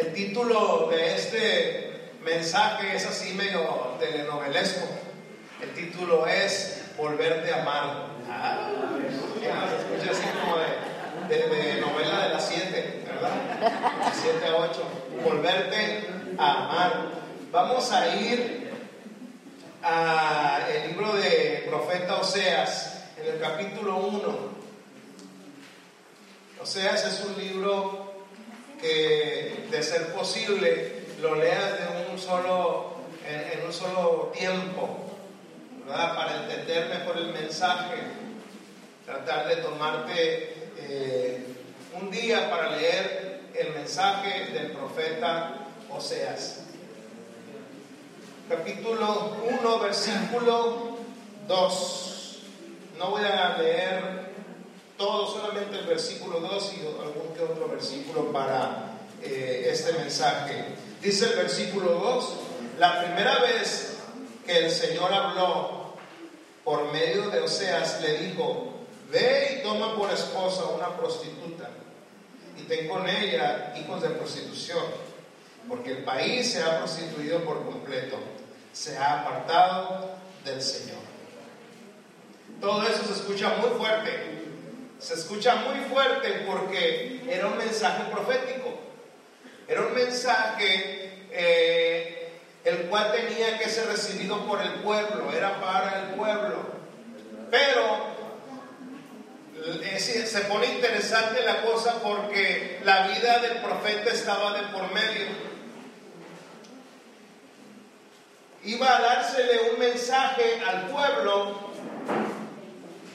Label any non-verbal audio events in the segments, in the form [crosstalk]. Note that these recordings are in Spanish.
El título de este mensaje es así medio telenovelesco. El título es Volverte a amar. Ah, se escucha así como de, de, de novela de las 7, ¿verdad? 7 a 8. Volverte a amar. Vamos a ir al libro de profeta Oseas, en el capítulo 1. Oseas es un libro que de ser posible lo leas de un solo, en, un solo tiempo. Para entender mejor el mensaje, tratar de tomarte eh, un día para leer el mensaje del profeta Oseas. Capítulo 1, versículo 2. No voy a leer todo, solamente el versículo 2 y algún que otro versículo para eh, este mensaje. Dice el versículo 2, la primera vez que el Señor habló por medio de Oseas, le dijo, ve y toma por esposa una prostituta y ten con ella hijos de prostitución, porque el país se ha prostituido por completo, se ha apartado del Señor. Todo eso se escucha muy fuerte, se escucha muy fuerte porque era un mensaje profético. Era un mensaje eh, el cual tenía que ser recibido por el pueblo, era para el pueblo. Pero se pone interesante la cosa porque la vida del profeta estaba de por medio. Iba a dársele un mensaje al pueblo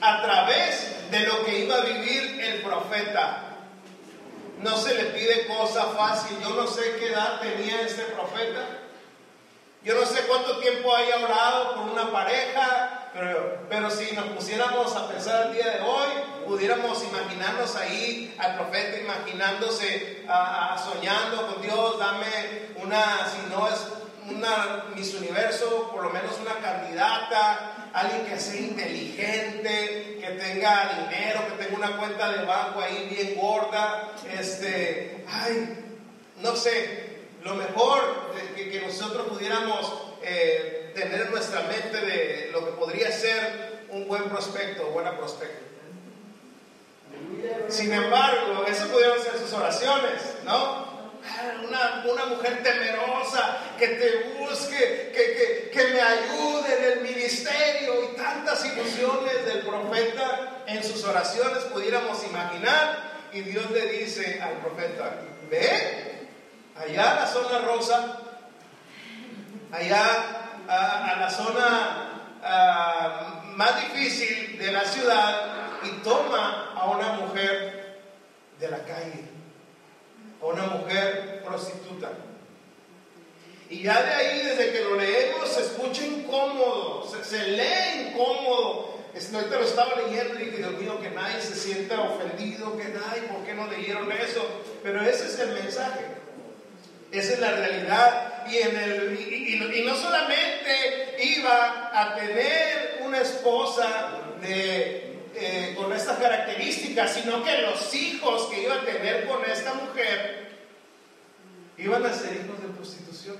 a través de lo que iba a vivir el profeta. No se le pide cosa fácil. Yo no sé qué edad tenía este profeta. Yo no sé cuánto tiempo haya orado con una pareja, pero, pero si nos pusiéramos a pensar el día de hoy, pudiéramos imaginarnos ahí al profeta imaginándose, soñando con Dios, dame una, si no es una Miss Universo, por lo menos una candidata, alguien que sea inteligente, que tenga dinero, que tenga una cuenta de banco ahí bien gorda, este, ay, no sé, lo mejor que, nosotros pudiéramos eh, tener en nuestra mente de lo que podría ser un buen prospecto, buena prospecto. Sin embargo, eso pudieron ser sus oraciones, ¿no? Una, una, mujer temerosa que te busque, que, que, que, me ayude en el ministerio y tantas ilusiones del profeta en sus oraciones pudiéramos imaginar. Y Dios le dice al profeta, ve allá a la zona rosa, allá a, la zona a, más difícil de la ciudad y toma a una mujer de la calle a una mujer prostituta. Y ya de ahí, desde que lo leemos, se escucha incómodo, se, lee incómodo. Ahorita lo estaba leyendo y Dios mío, que nadie se sienta ofendido, que nadie, ¿por qué no leyeron eso? Pero ese es el mensaje, esa es la realidad. Y, en el, y, no solamente iba a tener una esposa de eh, con estas características, sino que los hijos que iba a tener con esta mujer iban a ser hijos de prostitución.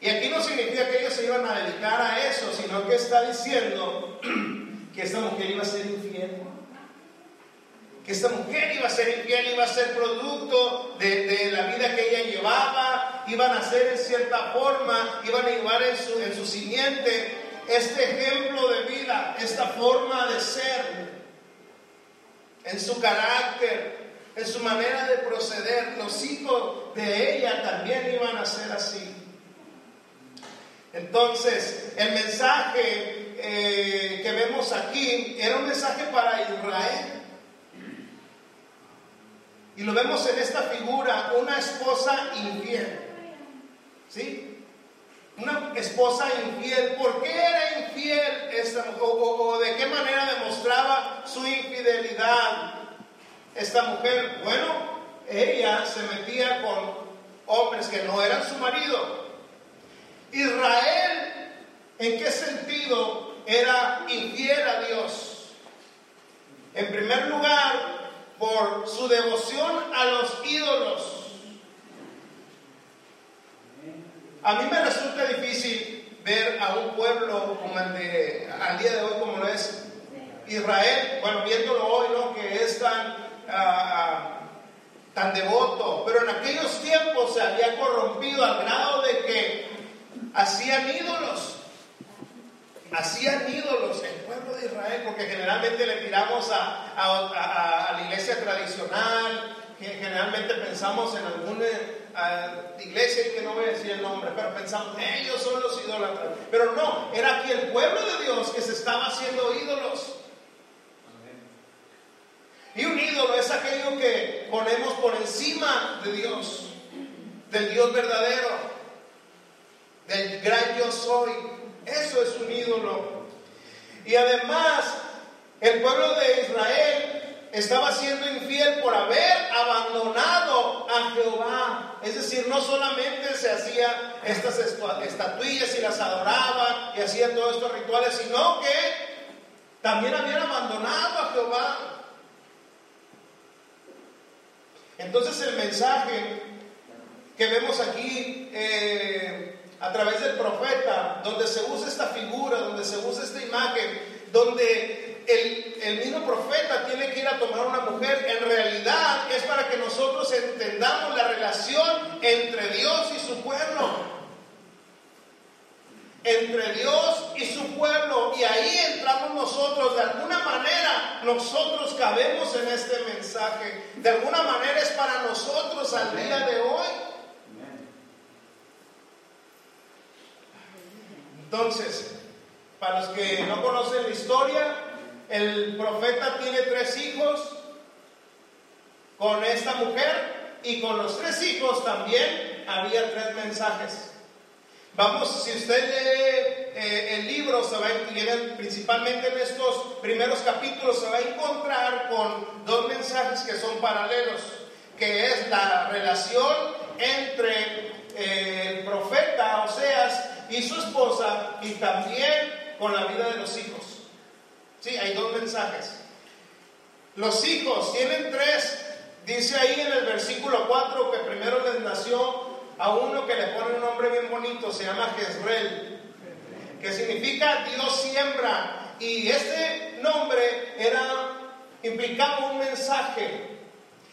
Y aquí no significa que ellos se iban a dedicar a eso, sino que está diciendo [clears throat] que esta mujer iba a ser infiel. Que esta mujer iba a ser infiel, iba a ser producto de, de la vida que ella llevaba, iban a ser en cierta forma, iban a llevar en su, en su simiente este ejemplo de vida, esta forma de ser, en su carácter, en su manera de proceder. Los hijos de ella también iban a ser así. Entonces, el mensaje eh, que vemos aquí era un mensaje para Israel. Y lo vemos en esta figura, una esposa infiel. ¿Sí? Una esposa infiel. ¿Por qué era infiel esta mujer? o de qué manera demostraba su infidelidad esta mujer? Bueno, ella se metía con hombres que no eran su marido. Israel, ¿en qué sentido era infiel a Dios? En primer lugar, por su devoción a los ídolos. A mí me resulta difícil ver a un pueblo como el de, al día de hoy, como lo es Israel, bueno, viéndolo hoy, ¿no? Que es tan, ah, tan devoto, pero en aquellos tiempos se había corrompido al grado de que hacían ídolos. Hacían ídolos el pueblo de Israel, porque generalmente le tiramos a, a, la iglesia tradicional, generalmente pensamos en iglesia, que no voy a decir el nombre, pero pensamos, ellos son los idólatras. Pero no, era aquí el pueblo de Dios que se estaba haciendo ídolos. Y un ídolo es aquello que ponemos por encima de Dios, del Dios verdadero, del gran yo soy. Eso es un ídolo. Y además, el pueblo de Israel estaba siendo infiel por haber abandonado a Jehová. Es decir, no solamente se hacía estas estatuillas y las adoraba y hacían todos estos rituales, sino que también habían abandonado a Jehová. Entonces el mensaje que vemos aquí eh, a través del profeta, donde se usa esta figura, donde se usa esta imagen, donde el, el, mismo profeta tiene que ir a tomar una mujer, en realidad es para que nosotros entendamos la relación entre Dios y su pueblo. Entre Dios y su pueblo. Y ahí entramos nosotros. De alguna manera nosotros cabemos en este mensaje. De alguna manera es para nosotros al día de hoy. Entonces, para los que no conocen la historia, el profeta tiene tres hijos con esta mujer y con los tres hijos también había tres mensajes. Vamos, si usted lee eh, el libro, se va a, principalmente en estos primeros capítulos, se va a encontrar con dos mensajes que son paralelos, que es la relación entre eh, el profeta Oseas y su esposa y también con la vida de los hijos. Sí, hay dos mensajes. Los hijos tienen tres. Dice ahí en el versículo 4 que primero les nació a uno que le pone un nombre bien bonito, se llama Jezreel, que significa Dios siembra. Y este nombre era, implicaba un mensaje.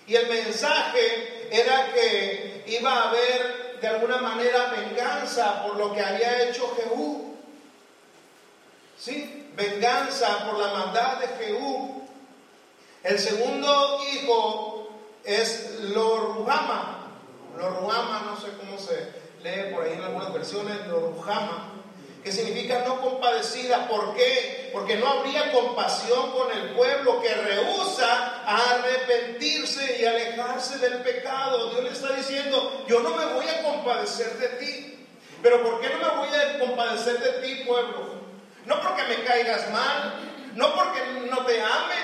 Y el mensaje era que iba a haber de alguna manera venganza por lo que había hecho Jehú. ¿Sí? Venganza por la maldad de Jehú. El segundo hijo es Loruhama. Loruhama, no sé cómo se lee por ahí en algunas versiones, Loruhama que significa no compadecida. ¿Por qué? Porque no habría compasión con el pueblo que rehúsa arrepentirse y alejarse del pecado. Dios le está diciendo, yo no me voy a compadecer de ti. Pero ¿por qué no me voy a compadecer de ti, pueblo? No porque me caigas mal, no porque no te ame,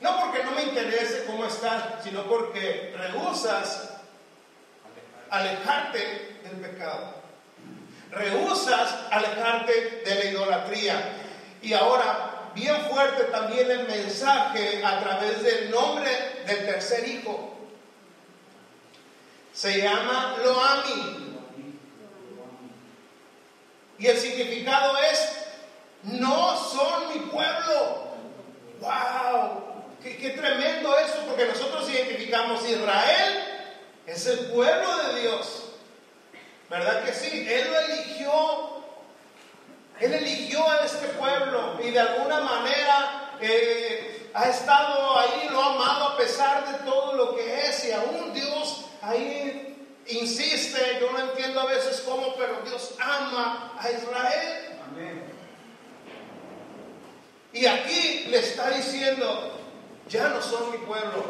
no porque no me interese cómo estás, sino porque rehusas alejarte del pecado rehusas alejarte de la idolatría. Y ahora, bien fuerte también el mensaje a través del nombre del tercer hijo. Se llama Loami. Y el significado es, no son mi pueblo. ¡Wow! Qué, tremendo eso, porque nosotros identificamos Israel Es el pueblo de Dios. ¿Verdad que sí? Él lo eligió. Él eligió a este pueblo y de alguna manera eh, ha estado ahí, lo ha amado a pesar de todo lo que es y aún Dios ahí insiste, yo no entiendo a veces cómo, pero Dios ama a Israel. Y aquí le está diciendo, ya no son mi pueblo.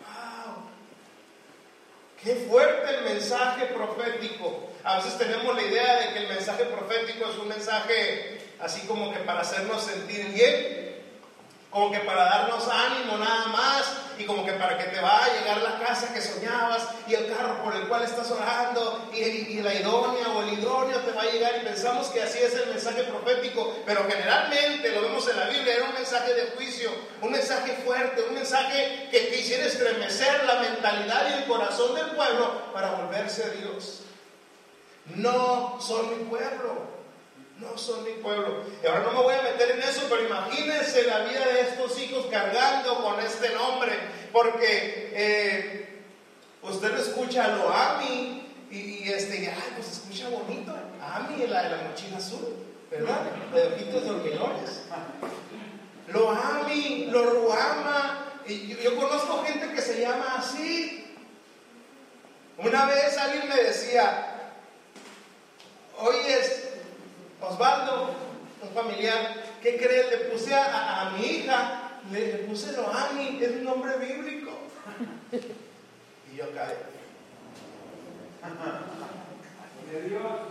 ¡Wow! Qué fuerte el mensaje profético. A veces tenemos la idea de que el mensaje profético es un mensaje así como que para hacernos sentir bien como que para darnos ánimo nada más y como que para que te va a llegar la casa que soñabas y el carro por el cual estás orando y, la idónea o el idóneo te va a llegar y pensamos que así es el mensaje profético, pero generalmente lo vemos en la Biblia, era un mensaje de juicio, un mensaje fuerte, un mensaje que quisiera estremecer la mentalidad y el corazón del pueblo para volverse a Dios. No son mi pueblo no son mi pueblo. Y ahora no me voy a meter en eso, pero imagínense la vida de estos hijos cargando con este nombre, porque eh, usted escucha a lo Ami y, este, ay, pues escucha bonito. Ami, la de la mochila azul, ¿verdad? De ojitos dormidores. Lo Ami, lo Ruama. Y yo, yo conozco gente que se llama así. Una vez alguien me decía, oye, Osvaldo, un familiar, ¿qué crees? Le puse a, mi hija, le, puse Loami, es un nombre bíblico. Y yo caí.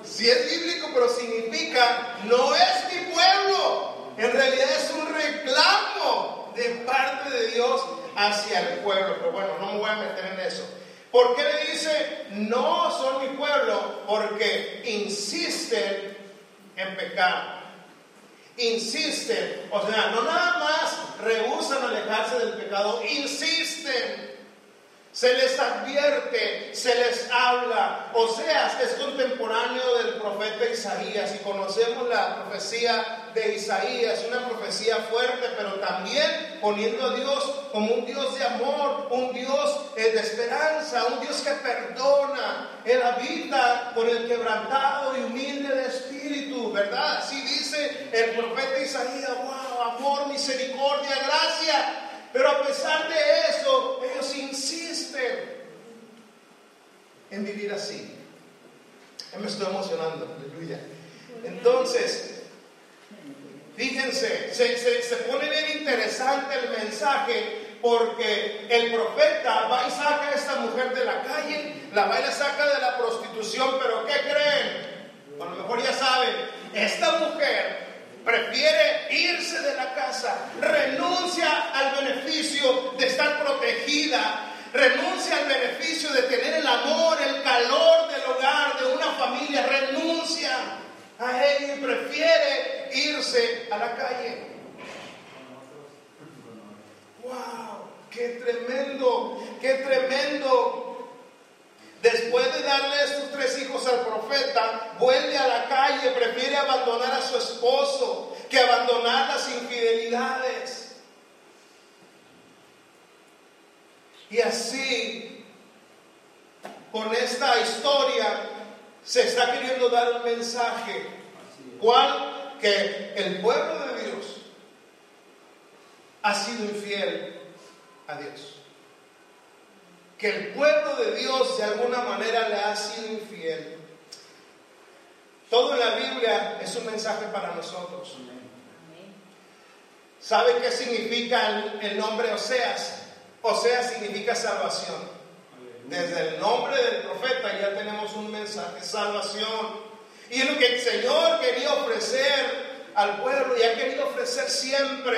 Si es bíblico, pero significa, no es mi pueblo. En realidad es un reclamo de parte de Dios hacia el pueblo. Pero bueno, no me voy a meter en eso. ¿Por qué le dice, no son mi pueblo? Porque insisten en pecado. Insisten, o sea, no nada más rehusan alejarse del pecado, insisten. Se les advierte, se les habla. O sea, es contemporáneo del profeta Isaías y conocemos la profecía de Isaías, una profecía fuerte, pero también poniendo a Dios como un Dios de amor, un Dios eh, de esperanza, un Dios que perdona. Él habita con el quebrantado y humilde de espíritu, ¿verdad? Así dice el profeta Isaías, wow, amor, misericordia, gracia. Pero a pesar de eso, ellos insisten en vivir así. me estoy emocionando, aleluya. Entonces, Fíjense, se, pone bien interesante el mensaje porque el profeta va y saca a esta mujer de la calle, la va y la saca de la prostitución, pero ¿qué creen? A lo mejor ya saben, esta mujer prefiere irse de la casa, renuncia al beneficio de estar protegida, renuncia al beneficio de tener el amor, el calor del hogar, de una familia, renuncia a y prefiere irse a la calle. ¡Wow! ¡Qué tremendo! ¡Qué tremendo! Después de darle estos tres hijos al profeta, vuelve a la calle, prefiere abandonar a su esposo que abandonar las infidelidades. Y así, con esta historia, se está queriendo dar un mensaje. ¿Cuál? que el pueblo de Dios ha sido infiel a Dios. Que el pueblo de Dios de alguna manera le ha sido infiel. Todo en la Biblia es un mensaje para nosotros. ¿Sabe qué significa el, nombre Oseas? Oseas significa salvación. Desde el nombre del profeta ya tenemos un mensaje, salvación. Y es lo que el Señor quería ofrecer al pueblo y ha querido ofrecer siempre.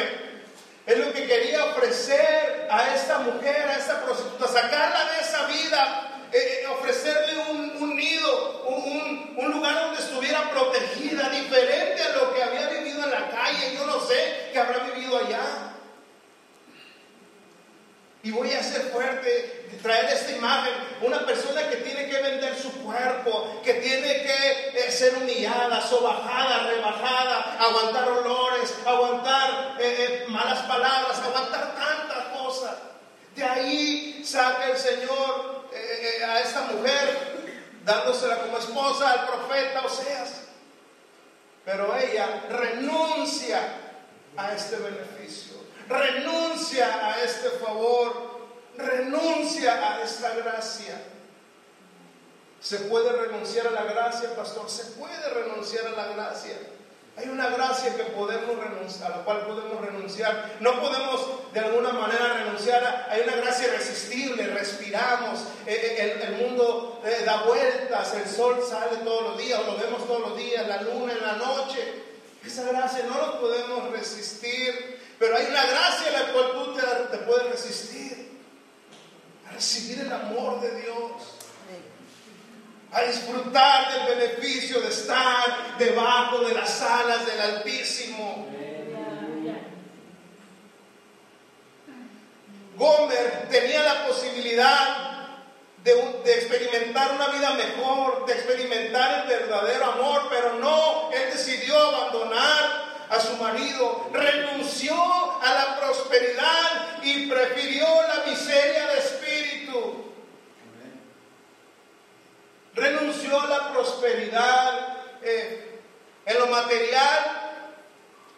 Es lo que quería ofrecer a esta mujer, a esta prostituta, sacarla de esa vida, eh, eh, ofrecerle un, nido, un, lugar donde estuviera protegida, diferente a lo que había vivido en la calle. Yo no sé qué habrá vivido allá. Y voy a ser fuerte, traer una persona que tiene que vender su cuerpo, que tiene que eh, ser humillada, sobajada, rebajada, aguantar olores, aguantar eh, eh, malas palabras, aguantar tantas cosas. De ahí saca el Señor a esta mujer, dándosela como esposa al profeta Oseas. Pero ella renuncia a este beneficio, renuncia a este favor, renuncia a esta gracia. ¿Se puede renunciar a la gracia, pastor? Se puede renunciar a la gracia. Hay una gracia que podemos renunciar, a la cual podemos renunciar. No podemos de alguna manera renunciar. hay una gracia irresistible. Respiramos. Eh, eh, el, mundo eh, da vueltas. El sol sale todos los días. Lo vemos todos los días. La luna en la noche. Esa gracia no lo podemos resistir. Pero hay una gracia a la cual tú te puedes resistir. A recibir el amor de Dios a disfrutar del beneficio de estar debajo de las alas del Altísimo. Gomer tenía la posibilidad de, de, experimentar una vida mejor, de experimentar el verdadero amor, pero no, él decidió abandonar a su marido, renunció a la prosperidad y prefirió la miseria de renunció a la prosperidad eh, en lo material,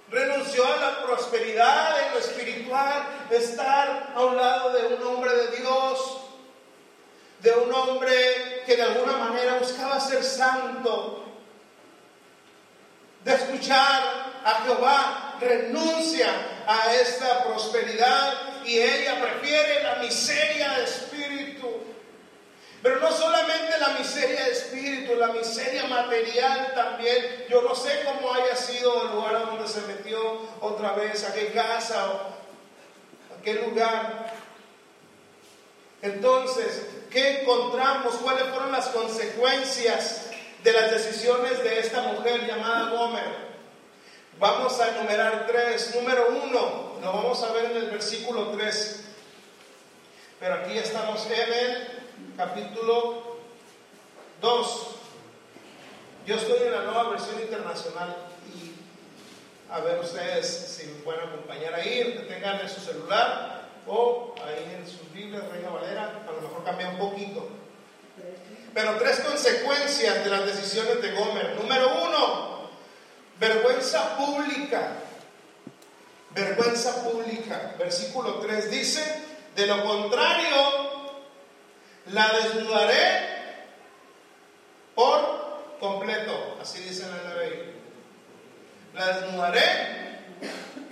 renunció a la prosperidad en lo espiritual, estar a un lado de un hombre de Dios, de un hombre que de alguna manera buscaba ser santo, de escuchar a Jehová, renuncia a esta prosperidad y ella prefiere la miseria de espíritu. Pero no solamente la miseria de espíritu, la miseria material también. Yo no sé cómo haya sido el lugar donde se metió otra vez, a qué casa a qué lugar. Entonces, ¿qué encontramos? ¿Cuáles fueron las consecuencias de las decisiones de esta mujer llamada Gomer? Vamos a enumerar tres. Número uno, lo vamos a ver en el versículo 3. Pero aquí estamos en capítulo 2. Yo estoy en la nueva versión internacional y a ver ustedes si me pueden acompañar ahí, que tengan en su celular o ahí en sus Biblias, Reina Valera, a lo mejor cambia un poquito. Pero tres consecuencias de las decisiones de Gomer. Número uno, vergüenza pública. Vergüenza pública. Versículo 3 dice, de lo contrario, la desnudaré por completo, así dice la NBI. La desnudaré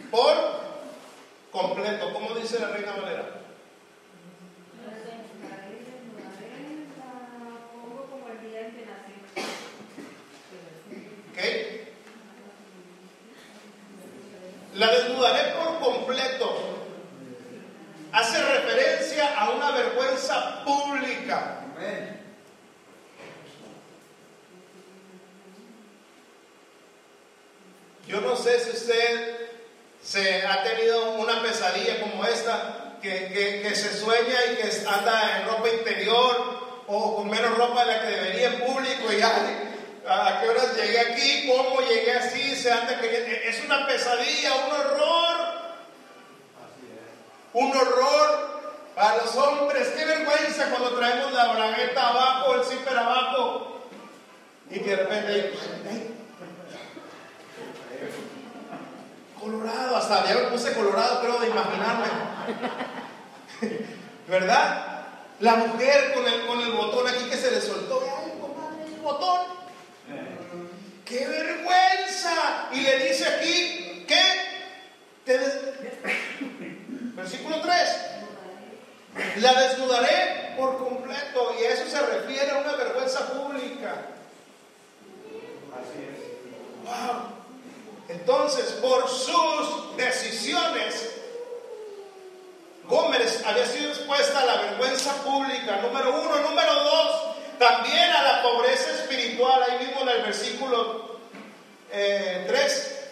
por completo, ¿cómo dice la Reina Valera? La desnudaré por completo hace referencia a una vergüenza Yo no sé si usted se ha tenido una pesadilla como esta, que, que, se sueña y que anda en ropa interior o con menos ropa de la que debería en público y ya, ¿A qué horas llegué aquí? ¿Cómo llegué así? Se anda Es una pesadilla, un horror. Un horror para los hombres. Qué vergüenza cuando traemos la bragueta abajo, el zipper abajo, y que de repente, colorado, hasta ya me puse colorado, creo, de imaginarme. ¿Verdad? La mujer con el, con el botón aquí que se le soltó, ¡ay, el botón! ¡Qué vergüenza! Y le dice aquí, ¿qué? Versículo 3. La desnudaré por completo y eso se refiere a una vergüenza pública. Así es. Wow. Entonces, por sus decisiones, Gómez había sido expuesta a la vergüenza pública, número uno. Número dos, también a la pobreza espiritual. Ahí mismo en el versículo 3 eh,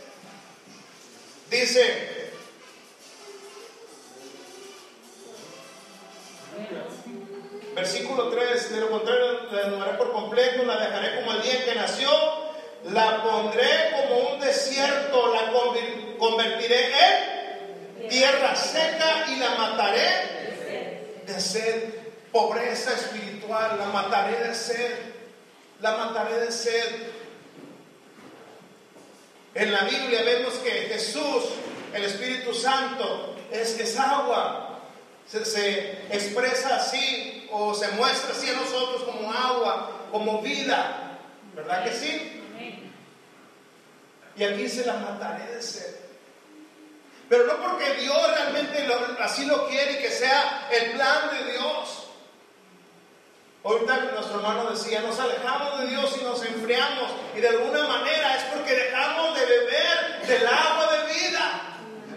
dice, mataré de sed, la mataré de sed. En la Biblia vemos que Jesús, el Espíritu Santo, es, agua. Se, expresa así o se muestra así a nosotros como agua, como vida. ¿Verdad que sí? Y aquí se la mataré de sed. Pero no porque Dios realmente así lo quiere y que sea el plan de Dios. Ahorita nuestro hermano decía, nos alejamos de Dios y nos enfriamos. Y de alguna manera es porque dejamos de beber del agua de vida.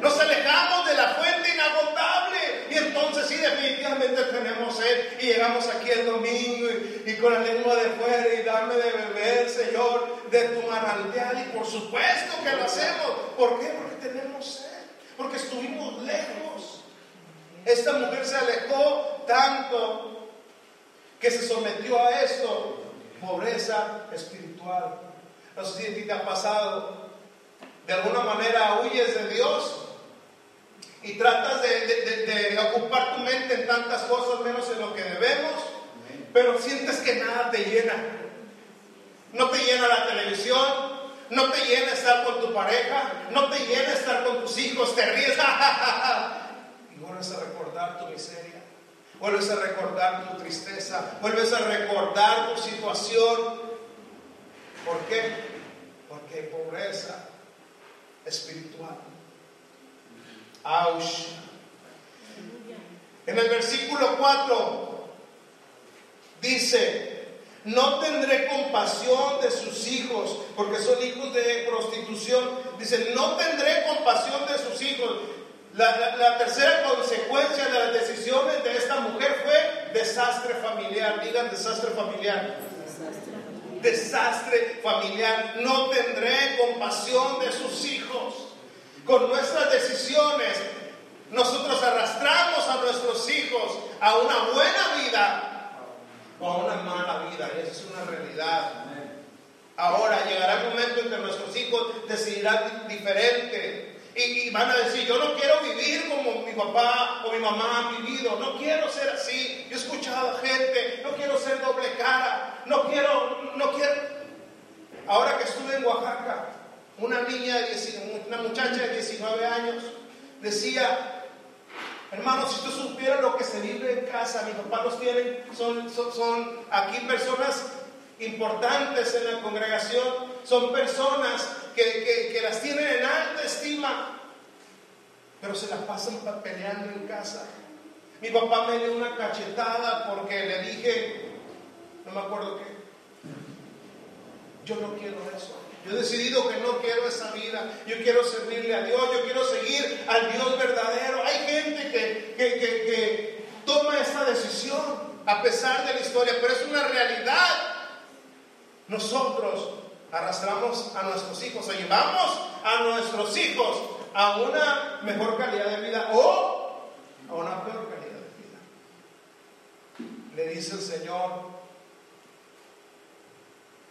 Nos alejamos de la fuente inagotable. Y entonces sí, definitivamente tenemos sed. Y llegamos aquí el domingo y, con la lengua de fuera y dame de beber, Señor, de tu manantial. Y por supuesto que lo hacemos. ¿Por qué? Porque tenemos sed. Porque estuvimos lejos. Esta mujer se alejó tanto que se sometió a esto, pobreza espiritual. No sé si te ha pasado, de alguna manera huyes de Dios y tratas de, ocupar tu mente en tantas cosas menos en lo que debemos, pero sientes que nada te llena. No te llena la televisión, no te llena estar con tu pareja, no te llena estar con tus hijos, te ríes [laughs] y vuelves a recordar tu miseria. Vuelves a recordar tu tristeza, vuelves a recordar tu situación. ¿Por qué? Porque hay pobreza espiritual. Aush. En el versículo 4 dice, no tendré compasión de sus hijos, porque son hijos de prostitución. Dice, no tendré compasión de sus hijos. La, tercera consecuencia de las decisiones de esta mujer fue desastre familiar. Digan desastre familiar. Desastre familiar. No tendré compasión de sus hijos. Con nuestras decisiones, nosotros arrastramos a nuestros hijos a una buena vida o a una mala vida. Y esa es una realidad. Ahora llegará el momento en que nuestros hijos decidirán diferente. Y, van a decir, yo no quiero vivir como mi papá o mi mamá han vivido, no quiero ser así. Yo he escuchado a gente, no quiero ser doble cara, no quiero, no quiero. Ahora que estuve en Oaxaca, una niña, una muchacha de 19 años, decía, hermano, si tú supieras lo que se vive en casa, mi papá los tiene, son, son, son aquí personas importantes en la congregación, son personas que, las tienen en alta estima, pero se las pasan peleando en casa. Mi papá me dio una cachetada porque le dije, no me acuerdo qué, yo no quiero eso. Yo he decidido que no quiero esa vida. Yo quiero servirle a Dios. Yo quiero seguir al Dios verdadero. Hay gente que, que, que toma esta decisión a pesar de la historia, pero es una realidad. Nosotros arrastramos a nuestros hijos, llevamos a nuestros hijos a una mejor calidad de vida o a una peor calidad de vida. Le dice el Señor,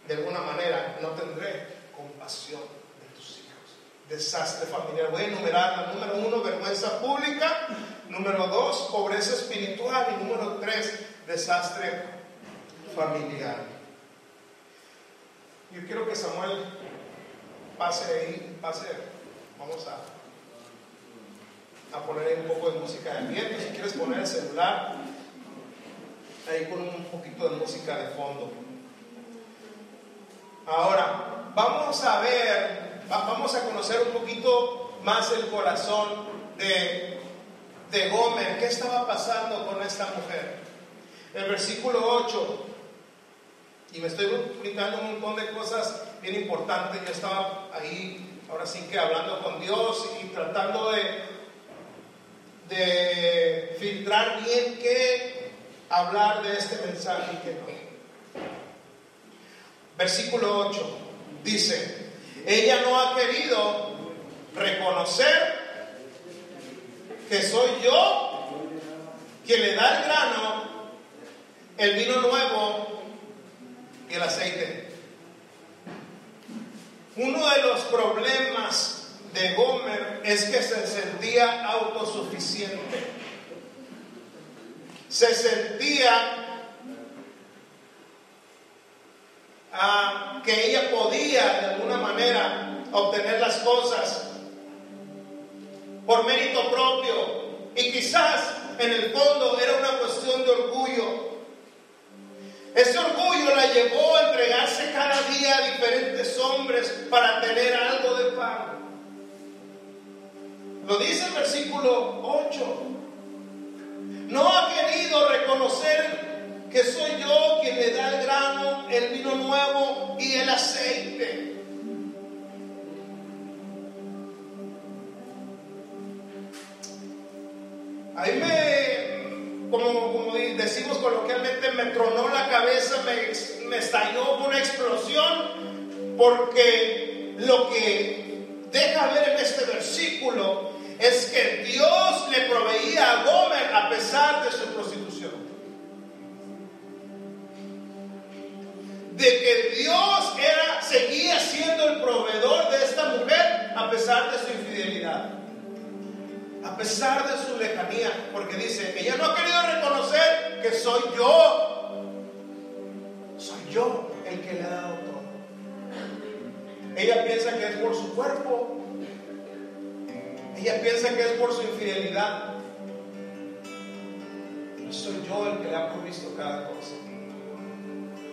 de alguna manera, no tendré compasión de tus hijos. Desastre familiar. Voy a enumerar número uno, vergüenza pública. Número dos, pobreza espiritual. Y número tres, desastre familiar. Yo quiero que Samuel pase ahí, pase, vamos a, a poner ahí un poco de música de ambiente. Si quieres poner el celular, ahí con un poquito de música de fondo. Ahora, vamos a ver, vamos a conocer un poquito más el corazón de, de Gomer. ¿Qué estaba pasando con esta mujer? El versículo 8 y me estoy brincando un montón de cosas bien importantes. Yo estaba ahí, ahora sí que hablando con Dios y tratando de, de filtrar bien qué hablar de este mensaje y qué no. Versículo 8 dice, ella no ha querido reconocer que soy yo quien le da el grano, el vino nuevo el aceite. Uno de los problemas de Gomer es que se sentía autosuficiente. se sentía ah, que ella podía de alguna manera obtener las cosas por mérito propio y quizás en el fondo era una cuestión de orgullo. Ese orgullo la llevó a entregarse cada día a diferentes hombres para tener algo de pan. Lo dice el versículo 8. No ha querido reconocer que soy yo quien le da el grano, el vino nuevo y el aceite. Ahí me, como decimos coloquialmente, me tronó la cabeza, me, me estalló una explosión, porque lo que deja ver en este versículo es que Dios le proveía a Gomer a pesar de su prostitución. De que Dios era, seguía siendo el proveedor de esta mujer a pesar de su infidelidad. A pesar de su lejanía. Porque dice, ella no ha querido reconocer que soy yo. Soy yo el que le ha dado todo. Ella piensa que es por su cuerpo, ella piensa que es por su infidelidad. No soy yo el que le ha provisto cada cosa.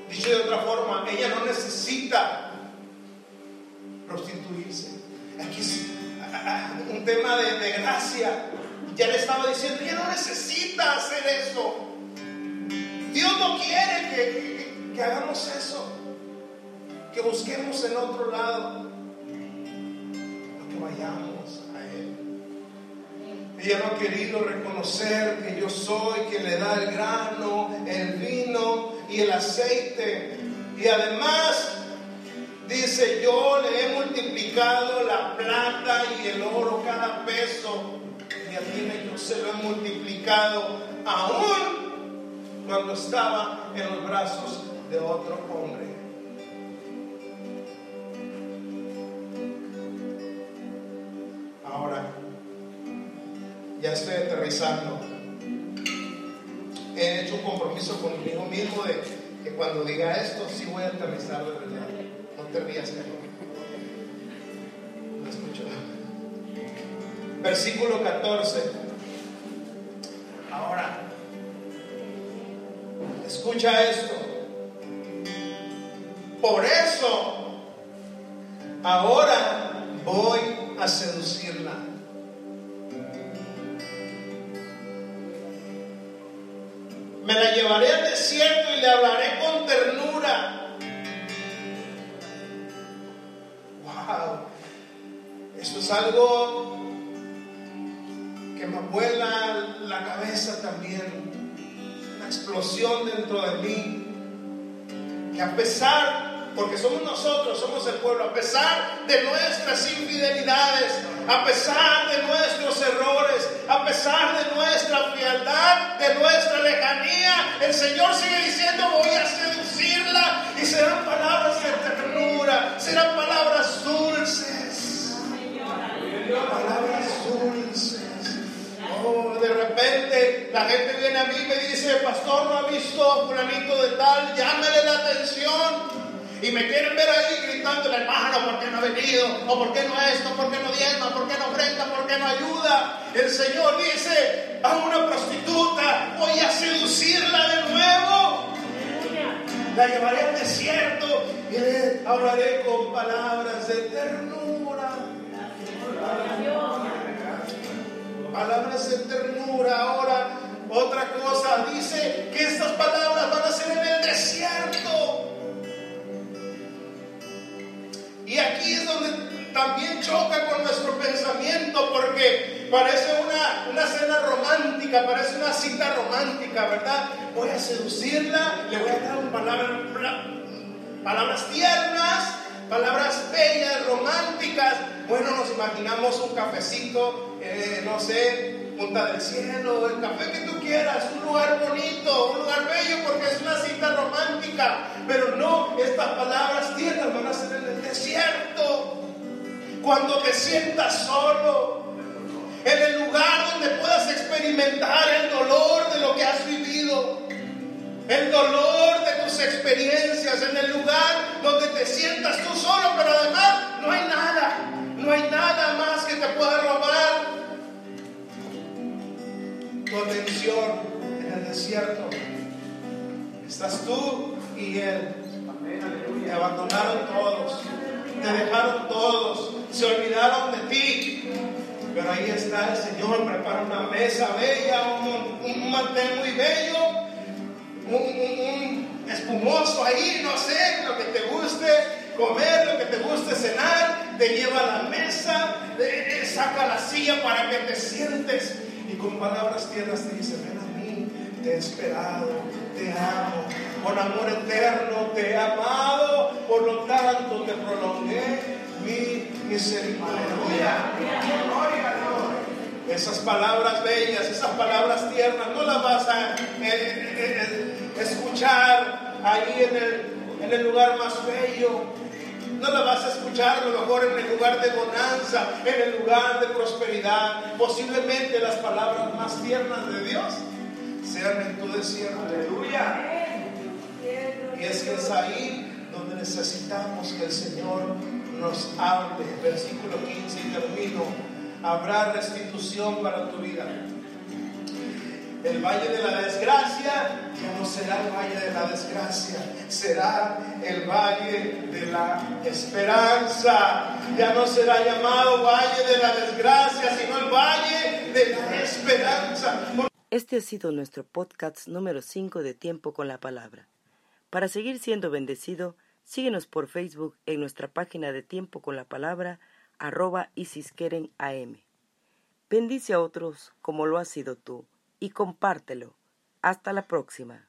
Dicho de otra forma, ella no necesita prostituirse. Aquí es [laughs] un tema de, gracia. Ya le estaba diciendo, ella no necesita hacer eso. Dios no quiere que, que hagamos eso. Que busquemos en otro lado. Que vayamos ella no ha querido reconocer que yo soy quien le da el grano, el vino y el aceite. Y además dice, yo le he multiplicado la plata y el oro cada peso. Y a ti yo se lo he multiplicado aún cuando estaba en los brazos de otro hombre. Ahora, ya estoy aterrizando. He hecho un compromiso conmigo mismo de que cuando diga esto, sí voy a aterrizar de verdad. Te rías, No escucho. Versículo 14. Ahora, escucha esto. Por eso, ahora voy a seducirla. Me la llevaré al desierto y le hablaré con ternura. Algo que me vuela la cabeza también. Una explosión dentro de mí. Que a pesar porque somos nosotros, somos el pueblo, a pesar de nuestras infidelidades, a pesar de nuestros errores, a pesar de nuestra frialdad, de nuestra lejanía, el Señor sigue diciendo, voy a seducirla y serán palabras de ternura, serán palabras dulces. Palabras dulces. Oh, de la gente viene a mí y me dice, pastor, no ha visto a fulanito de tal, llámele la atención y me quieren ver ahí gritando, hermano, ¿por qué no ha venido? ¿O por qué no esto? ¿Por qué no diezma? ¿Por qué no ofrenda? ¿Por qué no ayuda? El Señor dice a una prostituta, voy a seducirla de nuevo. La llevaré al desierto y hablaré con palabras de ternura. Palabras de ternura. Ahora, otra cosa, dice que estas palabras van a ser en el desierto. Y aquí es donde también choca con nuestro pensamiento porque parece una, una cena romántica, parece una cita romántica, ¿verdad? Voy a seducirla, le voy a dar palabras, palabras tiernas, palabras bellas, románticas. Bueno, nos imaginamos un cafecito, eh, no sé, punta del cielo, el café que tú quieras, un lugar bonito, un lugar bello porque es una cita romántica, pero no, estas palabras tiernas van a ser en el desierto, cuando te sientas solo, en el lugar donde puedas experimentar el dolor de lo que has vivido el dolor de tus experiencias, en el lugar donde te sientas tú solo, pero además no hay nada, no hay nada más en el desierto. Estás tú y él. Te abandonaron todos, te dejaron todos, se olvidaron de ti. Pero ahí está el Señor, prepara una mesa bella, un, un mantel muy bello, un, un, espumoso ahí, no sé, lo que te guste comer, lo que te guste cenar, te lleva a la mesa, te, saca la silla para que te sientes con palabras tiernas te dice, ven a mí, te he esperado, te amo, con amor eterno te he amado, por lo tanto te prolongué mi misericordia. Esas palabras bellas, esas palabras tiernas, no las vas a eh, eh, eh, escuchar ahí en el, en el lugar más bello. No las vas a escuchar a lo mejor en el lugar de bonanza, en el lugar de prosperidad. Posiblemente las palabras más tiernas de Dios sean en tu desierto. Aleluya. Y es que es ahí donde necesitamos que el Señor nos hable. Versículo 15 y termino. Habrá restitución para tu vida. El valle de la desgracia ya no será el valle de la desgracia, será el valle de la esperanza. Ya no será llamado valle de la desgracia, sino el valle de la esperanza. Este ha sido nuestro podcast número 5 de Tiempo con la Palabra. Para seguir siendo bendecido, síguenos por Facebook en nuestra página de Tiempo con la Palabra, arroba AM. Bendice a otros como lo has sido tú y compártelo. Hasta la próxima.